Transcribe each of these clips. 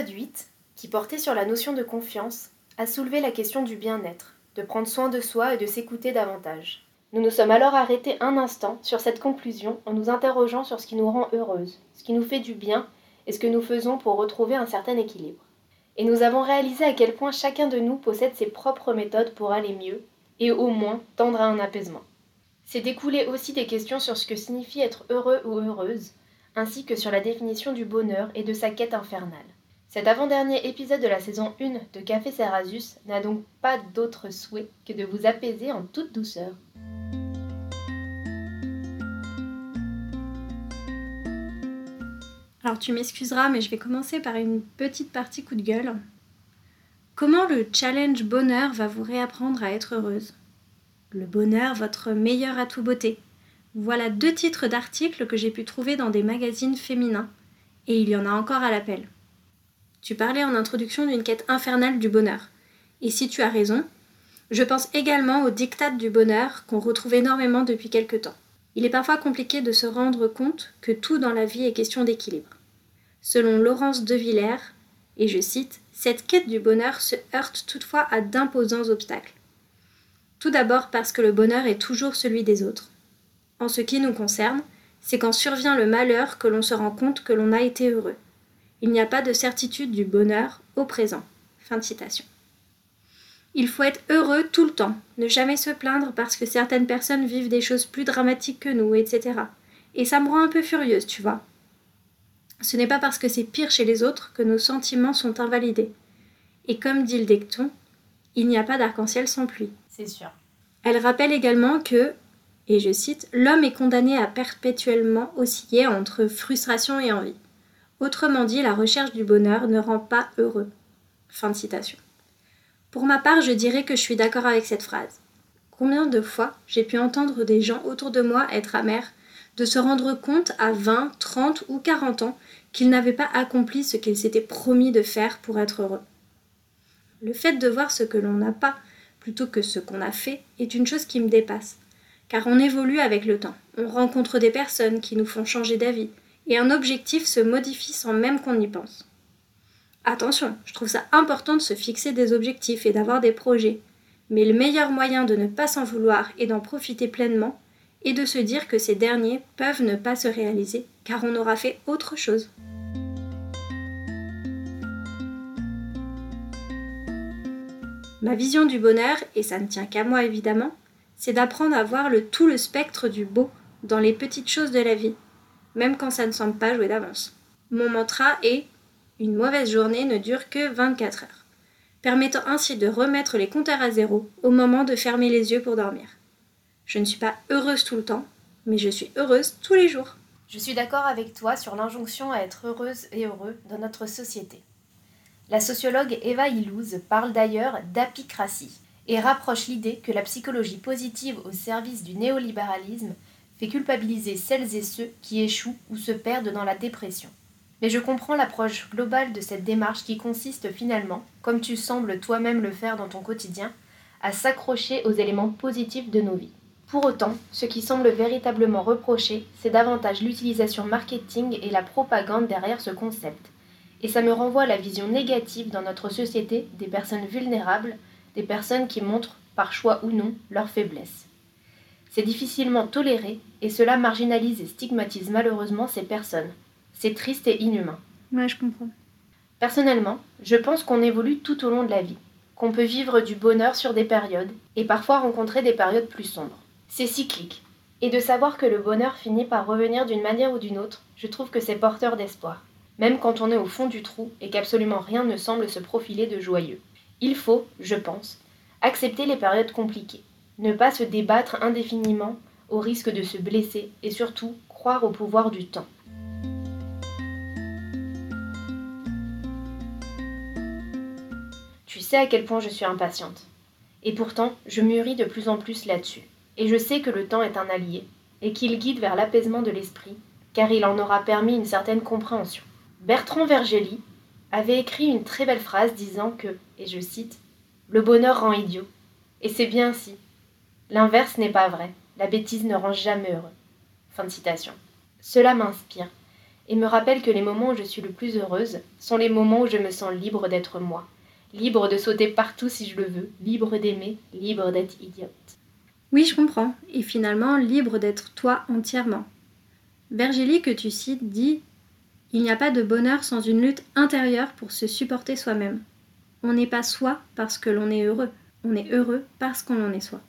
L'épisode 8, qui portait sur la notion de confiance, a soulevé la question du bien-être, de prendre soin de soi et de s'écouter davantage. Nous nous sommes alors arrêtés un instant sur cette conclusion en nous interrogeant sur ce qui nous rend heureuse, ce qui nous fait du bien et ce que nous faisons pour retrouver un certain équilibre. Et nous avons réalisé à quel point chacun de nous possède ses propres méthodes pour aller mieux et au moins tendre à un apaisement. C'est découlé aussi des questions sur ce que signifie être heureux ou heureuse, ainsi que sur la définition du bonheur et de sa quête infernale. Cet avant-dernier épisode de la saison 1 de Café Cerasus n'a donc pas d'autre souhait que de vous apaiser en toute douceur. Alors tu m'excuseras, mais je vais commencer par une petite partie coup de gueule. Comment le challenge bonheur va vous réapprendre à être heureuse? Le bonheur, votre meilleur atout beauté. Voilà deux titres d'articles que j'ai pu trouver dans des magazines féminins, et il y en a encore à l'appel. Tu parlais en introduction d'une quête infernale du bonheur. Et si tu as raison, je pense également au diktat du bonheur qu'on retrouve énormément depuis quelque temps. Il est parfois compliqué de se rendre compte que tout dans la vie est question d'équilibre. Selon Laurence de Villers, et je cite, cette quête du bonheur se heurte toutefois à d'imposants obstacles. Tout d'abord parce que le bonheur est toujours celui des autres. En ce qui nous concerne, c'est quand survient le malheur que l'on se rend compte que l'on a été heureux. Il n'y a pas de certitude du bonheur au présent. Fin de citation. Il faut être heureux tout le temps, ne jamais se plaindre parce que certaines personnes vivent des choses plus dramatiques que nous, etc. Et ça me rend un peu furieuse, tu vois. Ce n'est pas parce que c'est pire chez les autres que nos sentiments sont invalidés. Et comme dit le dicton, il n'y a pas d'arc-en-ciel sans pluie. C'est sûr. Elle rappelle également que, et je cite, l'homme est condamné à perpétuellement osciller entre frustration et envie. Autrement dit, la recherche du bonheur ne rend pas heureux. Fin de citation. Pour ma part, je dirais que je suis d'accord avec cette phrase. Combien de fois j'ai pu entendre des gens autour de moi être amers, de se rendre compte à 20, 30 ou 40 ans qu'ils n'avaient pas accompli ce qu'ils s'étaient promis de faire pour être heureux. Le fait de voir ce que l'on n'a pas plutôt que ce qu'on a fait est une chose qui me dépasse, car on évolue avec le temps, on rencontre des personnes qui nous font changer d'avis, et un objectif se modifie sans même qu'on y pense. Attention, je trouve ça important de se fixer des objectifs et d'avoir des projets, mais le meilleur moyen de ne pas s'en vouloir et d'en profiter pleinement est de se dire que ces derniers peuvent ne pas se réaliser car on aura fait autre chose. Ma vision du bonheur, et ça ne tient qu'à moi évidemment, c'est d'apprendre à voir le tout le spectre du beau dans les petites choses de la vie, même quand ça ne semble pas jouer d'avance. Mon mantra est Une mauvaise journée ne dure que 24 heures, permettant ainsi de remettre les compteurs à zéro au moment de fermer les yeux pour dormir. Je ne suis pas heureuse tout le temps, mais je suis heureuse tous les jours. Je suis d'accord avec toi sur l'injonction à être heureuse et heureux dans notre société. La sociologue Eva Illouz parle d'ailleurs d'apicratie et rapproche l'idée que la psychologie positive au service du néolibéralisme fait culpabiliser celles et ceux qui échouent ou se perdent dans la dépression. Mais je comprends l'approche globale de cette démarche qui consiste finalement, comme tu sembles toi-même le faire dans ton quotidien, à s'accrocher aux éléments positifs de nos vies. Pour autant, ce qui semble véritablement reproché, c'est davantage l'utilisation marketing et la propagande derrière ce concept. Et ça me renvoie à la vision négative dans notre société des personnes vulnérables, des personnes qui montrent, par choix ou non, leur faiblesse. C'est difficilement toléré et cela marginalise et stigmatise malheureusement ces personnes. C'est triste et inhumain. Ouais, je comprends. Personnellement, je pense qu'on évolue tout au long de la vie, qu'on peut vivre du bonheur sur des périodes et parfois rencontrer des périodes plus sombres. C'est cyclique. Et de savoir que le bonheur finit par revenir d'une manière ou d'une autre, je trouve que c'est porteur d'espoir, même quand on est au fond du trou et qu'absolument rien ne semble se profiler de joyeux. Il faut, je pense, accepter les périodes compliquées, ne pas se débattre indéfiniment au risque de se blesser et surtout croire au pouvoir du temps. Tu sais à quel point je suis impatiente. Et pourtant, je mûris de plus en plus là-dessus et je sais que le temps est un allié, et qu'il guide vers l'apaisement de l'esprit, car il en aura permis une certaine compréhension. Bertrand Vergely avait écrit une très belle phrase disant que, et je cite, Le bonheur rend idiot. Et c'est bien ainsi. L'inverse n'est pas vrai, la bêtise ne rend jamais heureux. Fin de citation. Cela m'inspire, et me rappelle que les moments où je suis le plus heureuse sont les moments où je me sens libre d'être moi, libre de sauter partout si je le veux, libre d'aimer, libre d'être idiote. Oui, je comprends, et finalement libre d'être toi entièrement. Vergélie que tu cites dit Il n'y a pas de bonheur sans une lutte intérieure pour se supporter soi-même. On n'est pas soi parce que l'on est heureux, on est heureux parce qu'on en est soi.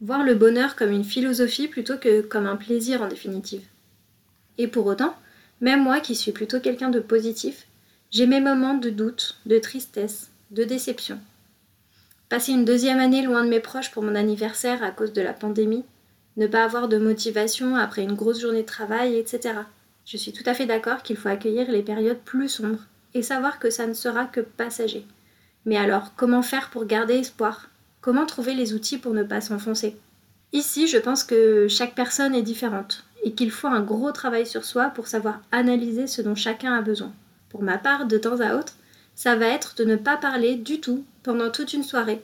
Voir le bonheur comme une philosophie plutôt que comme un plaisir en définitive. Et pour autant, même moi qui suis plutôt quelqu'un de positif, j'ai mes moments de doute, de tristesse, de déception. Passer une deuxième année loin de mes proches pour mon anniversaire à cause de la pandémie, ne pas avoir de motivation après une grosse journée de travail, etc. Je suis tout à fait d'accord qu'il faut accueillir les périodes plus sombres et savoir que ça ne sera que passager. Mais alors, comment faire pour garder espoir? Comment trouver les outils pour ne pas s'enfoncer? Ici, je pense que chaque personne est différente et qu'il faut un gros travail sur soi pour savoir analyser ce dont chacun a besoin. Pour ma part, de temps à autre, ça va être de ne pas parler du tout pendant toute une soirée,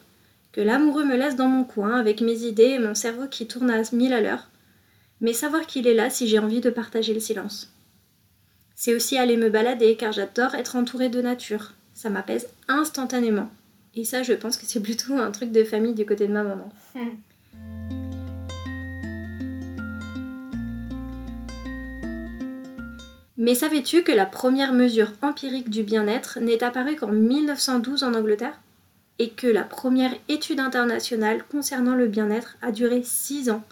que l'amoureux me laisse dans mon coin avec mes idées et mon cerveau qui tourne à mille à l'heure, mais savoir qu'il est là si j'ai envie de partager le silence. C'est aussi aller me balader car j'adore être entourée de nature, ça m'apaise instantanément. Et ça, je pense que c'est plutôt un truc de famille du côté de ma maman. Mais savais-tu que la première mesure empirique du bien-être n'est apparue qu'en 1912 en Angleterre? Et que la première étude internationale concernant le bien-être a duré 6 ans,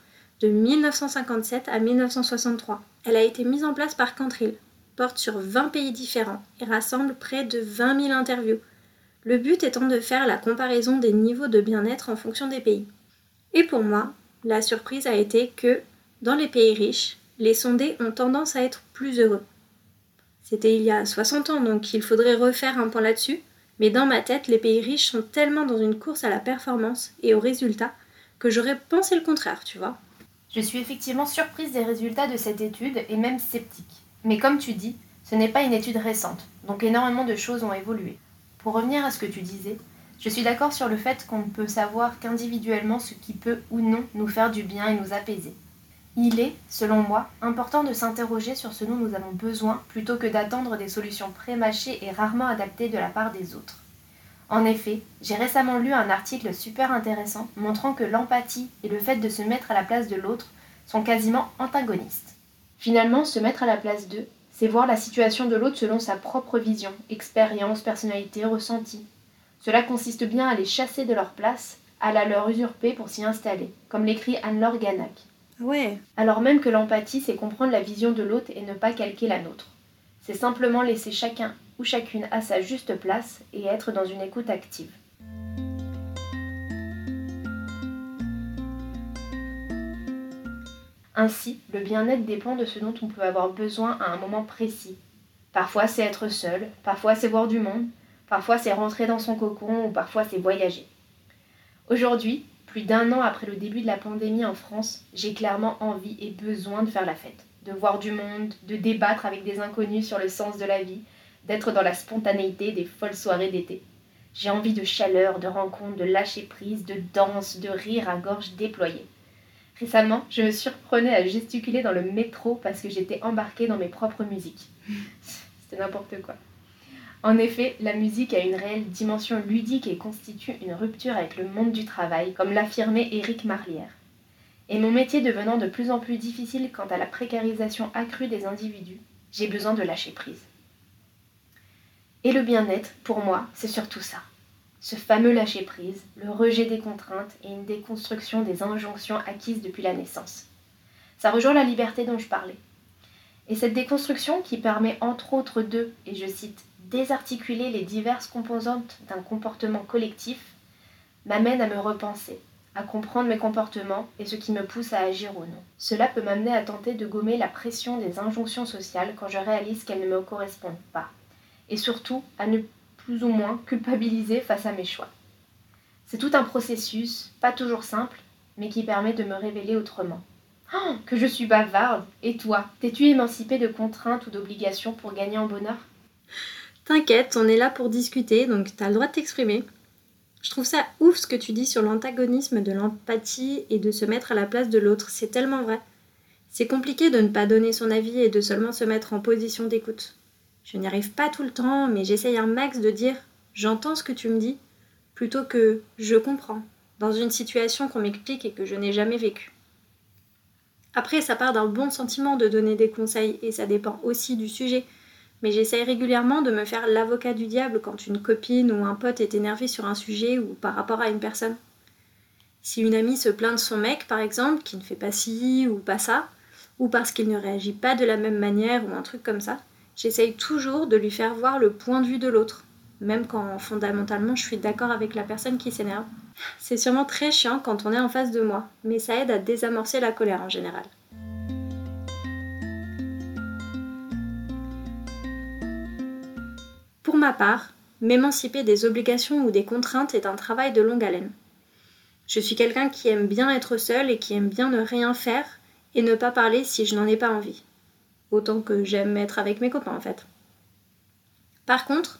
de 1957 à 1963. Elle a été mise en place par Cantril, porte sur 20 pays différents et rassemble près de 20 000 interviews, le but étant de faire la comparaison des niveaux de bien-être en fonction des pays. Et pour moi, la surprise a été que, dans les pays riches, les sondés ont tendance à être plus heureux. C'était il y a 60 ans, donc il faudrait refaire un point là-dessus. Mais dans ma tête, les pays riches sont tellement dans une course à la performance et au résultat que j'aurais pensé le contraire, tu vois. Je suis effectivement surprise des résultats de cette étude et même sceptique. Mais comme tu dis, ce n'est pas une étude récente, donc énormément de choses ont évolué. Pour revenir à ce que tu disais, je suis d'accord sur le fait qu'on ne peut savoir qu'individuellement ce qui peut ou non nous faire du bien et nous apaiser. Il est, selon moi, important de s'interroger sur ce dont nous avons besoin plutôt que d'attendre des solutions prémâchées et rarement adaptées de la part des autres. En effet, j'ai récemment lu un article super intéressant montrant que l'empathie et le fait de se mettre à la place de l'autre sont quasiment antagonistes. Finalement, se mettre à la place d'eux, c'est voir la situation de l'autre selon sa propre vision, expérience, personnalité, ressenti. Cela consiste bien à les chasser de leur place, à la leur usurper pour s'y installer, comme l'écrit Anne-Laure Ganac. Ouais. Alors même que l'empathie, c'est comprendre la vision de l'autre et ne pas calquer la nôtre. C'est simplement laisser chacun ou chacune à sa juste place et être dans une écoute active. Ainsi, le bien-être dépend de ce dont on peut avoir besoin à un moment précis. Parfois c'est être seul, parfois c'est voir du monde, parfois c'est rentrer dans son cocon ou parfois c'est voyager. Aujourd'hui, Plus d'un an après le début de la pandémie en France, j'ai clairement envie et besoin de faire la fête, de voir du monde, de débattre avec des inconnus sur le sens de la vie, d'être dans la spontanéité des folles soirées d'été. J'ai envie de chaleur, de rencontres, de lâcher prise, de danse, de rire à gorge déployée. Récemment, je me surprenais à gesticuler dans le métro parce que j'étais embarquée dans mes propres musiques. C'était n'importe quoi. En effet, la musique a une réelle dimension ludique et constitue une rupture avec le monde du travail, comme l'affirmait Éric Marlière. Et mon métier devenant de plus en plus difficile quant à la précarisation accrue des individus, j'ai besoin de lâcher prise. Et le bien-être, pour moi, c'est surtout ça. Ce fameux lâcher-prise, le rejet des contraintes et une déconstruction des injonctions acquises depuis la naissance. Ça rejoint la liberté dont je parlais. Et cette déconstruction qui permet entre autres de, et je cite, désarticuler les diverses composantes d'un comportement collectif m'amène à me repenser, à comprendre mes comportements et ce qui me pousse à agir ou non. Cela peut m'amener à tenter de gommer la pression des injonctions sociales quand je réalise qu'elles ne me correspondent pas, et surtout à ne plus ou moins culpabiliser face à mes choix. C'est tout un processus, pas toujours simple, mais qui permet de me révéler autrement. Oh, que je suis bavarde Et toi, t'es-tu émancipée de contraintes ou d'obligations pour gagner en bonheur? T'inquiète, on est là pour discuter, donc t'as le droit de t'exprimer. Je trouve ça ouf ce que tu dis sur l'antagonisme de l'empathie et de se mettre à la place de l'autre, c'est tellement vrai. C'est compliqué de ne pas donner son avis et de seulement se mettre en position d'écoute. Je n'y arrive pas tout le temps, mais j'essaye un max de dire j'entends ce que tu me dis, plutôt que je comprends, dans une situation qu'on m'explique et que je n'ai jamais vécue. Après, ça part d'un bon sentiment de donner des conseils et ça dépend aussi du sujet mais j'essaye régulièrement de me faire l'avocat du diable quand une copine ou un pote est énervé sur un sujet ou par rapport à une personne. Si une amie se plaint de son mec, par exemple, qui ne fait pas ci ou pas ça, ou parce qu'il ne réagit pas de la même manière ou un truc comme ça, j'essaye toujours de lui faire voir le point de vue de l'autre, même quand fondamentalement je suis d'accord avec la personne qui s'énerve. C'est sûrement très chiant quand on est en face de moi, mais ça aide à désamorcer la colère en général. Pour ma part, m'émanciper des obligations ou des contraintes est un travail de longue haleine. Je suis quelqu'un qui aime bien être seul et qui aime bien ne rien faire et ne pas parler si je n'en ai pas envie. Autant que j'aime être avec mes copains en fait. Par contre,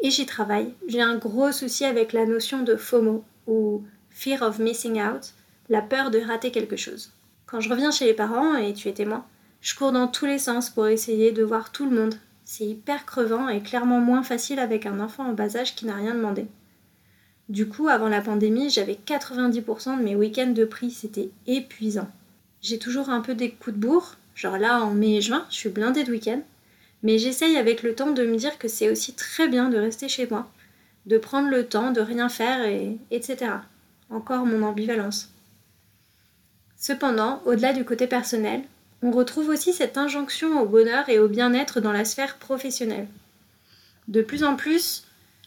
et j'y travaille, j'ai un gros souci avec la notion de FOMO ou Fear of Missing Out, la peur de rater quelque chose. Quand je reviens chez les parents, et tu es témoin, je cours dans tous les sens pour essayer de voir tout le monde, c'est hyper crevant et clairement moins facile avec un enfant en bas âge qui n'a rien demandé. Du coup, avant la pandémie, j'avais 90% de mes week-ends de prix, c'était épuisant. J'ai toujours un peu des coups de bourre, genre là en mai et juin, je suis blindée de week-end, mais j'essaye avec le temps de me dire que c'est aussi très bien de rester chez moi, de prendre le temps de rien faire et etc. Encore mon ambivalence. Cependant, au-delà du côté personnel, on retrouve aussi cette injonction au bonheur et au bien-être dans la sphère professionnelle. De plus en plus,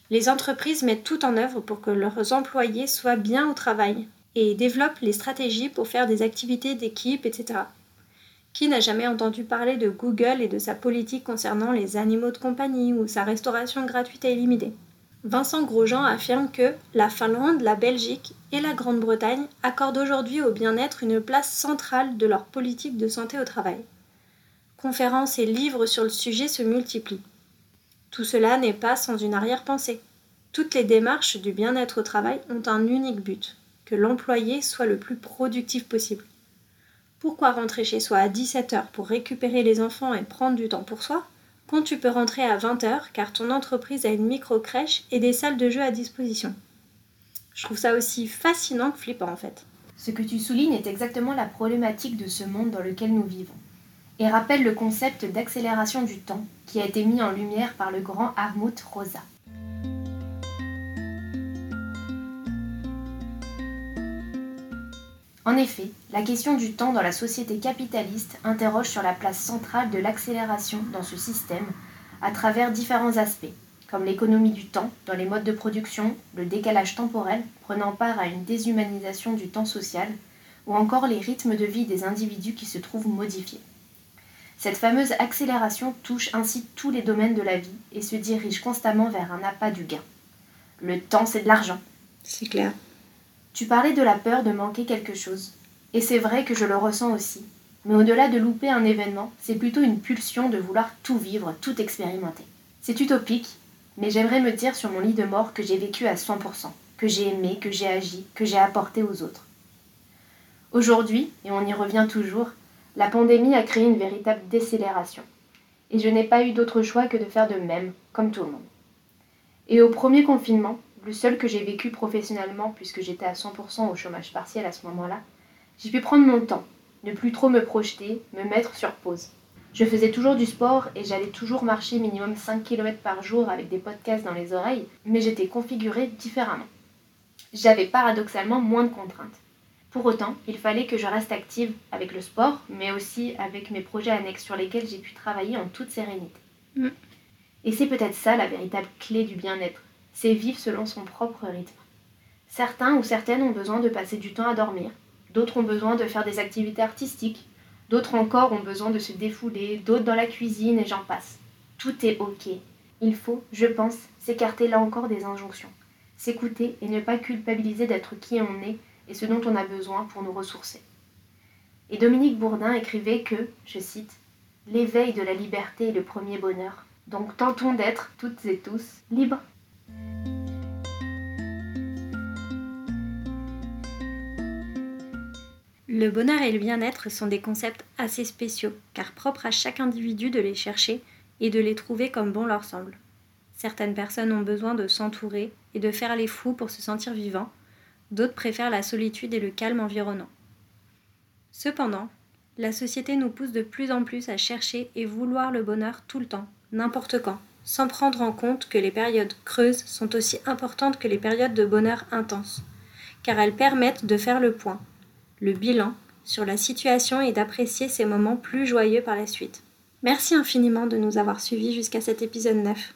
les entreprises mettent tout en œuvre pour que leurs employés soient bien au travail et développent les stratégies pour faire des activités d'équipe, etc. Qui n'a jamais entendu parler de Google et de sa politique concernant les animaux de compagnie ou sa restauration gratuite et illimitée? Vincent Grosjean affirme que la Finlande, la Belgique et la Grande-Bretagne accordent aujourd'hui au bien-être une place centrale de leur politique de santé au travail. Conférences et livres sur le sujet se multiplient. Tout cela n'est pas sans une arrière-pensée. Toutes les démarches du bien-être au travail ont un unique but, que l'employé soit le plus productif possible. Pourquoi rentrer chez soi à 17 heures pour récupérer les enfants et prendre du temps pour soi quand tu peux rentrer à 20h car ton entreprise a une micro-crèche et des salles de jeu à disposition. Je trouve ça aussi fascinant que flippant en fait. Ce que tu soulignes est exactement la problématique de ce monde dans lequel nous vivons et rappelle le concept d'accélération du temps qui a été mis en lumière par le grand Armut Rosa. En effet, la question du temps dans la société capitaliste interroge sur la place centrale de l'accélération dans ce système à travers différents aspects, comme l'économie du temps dans les modes de production, le décalage temporel prenant part à une déshumanisation du temps social, ou encore les rythmes de vie des individus qui se trouvent modifiés. Cette fameuse accélération touche ainsi tous les domaines de la vie et se dirige constamment vers un appât du gain. Le temps, c'est de l'argent. C'est clair. Tu parlais de la peur de manquer quelque chose. Et c'est vrai que je le ressens aussi. Mais au-delà de louper un événement, c'est plutôt une pulsion de vouloir tout vivre, tout expérimenter. C'est utopique, mais j'aimerais me dire sur mon lit de mort que j'ai vécu à 100%, que j'ai aimé, que j'ai agi, que j'ai apporté aux autres. Aujourd'hui, et on y revient toujours, la pandémie a créé une véritable décélération. Et je n'ai pas eu d'autre choix que de faire de même, comme tout le monde. Et au premier confinement, le seul que j'ai vécu professionnellement puisque j'étais à 100% au chômage partiel à ce moment-là, j'ai pu prendre mon temps, ne plus trop me projeter, me mettre sur pause. Je faisais toujours du sport et j'allais toujours marcher minimum 5 km par jour avec des podcasts dans les oreilles, mais j'étais configurée différemment. J'avais paradoxalement moins de contraintes. Pour autant, il fallait que je reste active avec le sport, mais aussi avec mes projets annexes sur lesquels j'ai pu travailler en toute sérénité. Mm. Et c'est peut-être ça la véritable clé du bien-être, c'est vivre selon son propre rythme. Certains ou certaines ont besoin de passer du temps à dormir, d'autres ont besoin de faire des activités artistiques, d'autres encore ont besoin de se défouler, d'autres dans la cuisine et j'en passe. Tout est ok. Il faut, je pense, s'écarter là encore des injonctions, s'écouter et ne pas culpabiliser d'être qui on est et ce dont on a besoin pour nous ressourcer. Et Dominique Bourdin écrivait que, je cite, L'éveil de la liberté est le premier bonheur. Donc tentons d'être, toutes et tous, libres Le bonheur et le bien-être sont des concepts assez spéciaux, car propres à chaque individu de les chercher et de les trouver comme bon leur semble. Certaines personnes ont besoin de s'entourer et de faire les fous pour se sentir vivants, d'autres préfèrent la solitude et le calme environnant. Cependant, la société nous pousse de plus en plus à chercher et vouloir le bonheur tout le temps, n'importe quand, sans prendre en compte que les périodes creuses sont aussi importantes que les périodes de bonheur intense, car elles permettent de faire le point, le bilan sur la situation et d'apprécier ces moments plus joyeux par la suite. Merci infiniment de nous avoir suivis jusqu'à cet épisode 9.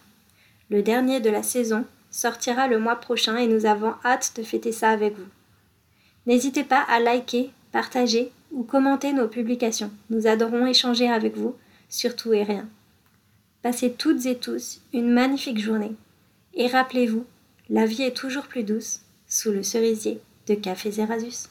Le dernier de la saison sortira le mois prochain et nous avons hâte de fêter ça avec vous. N'hésitez pas à liker, partager ou commenter nos publications. Nous adorons échanger avec vous sur tout et rien. Passez toutes et tous une magnifique journée. Et rappelez-vous, la vie est toujours plus douce sous le cerisier de Café Erasus.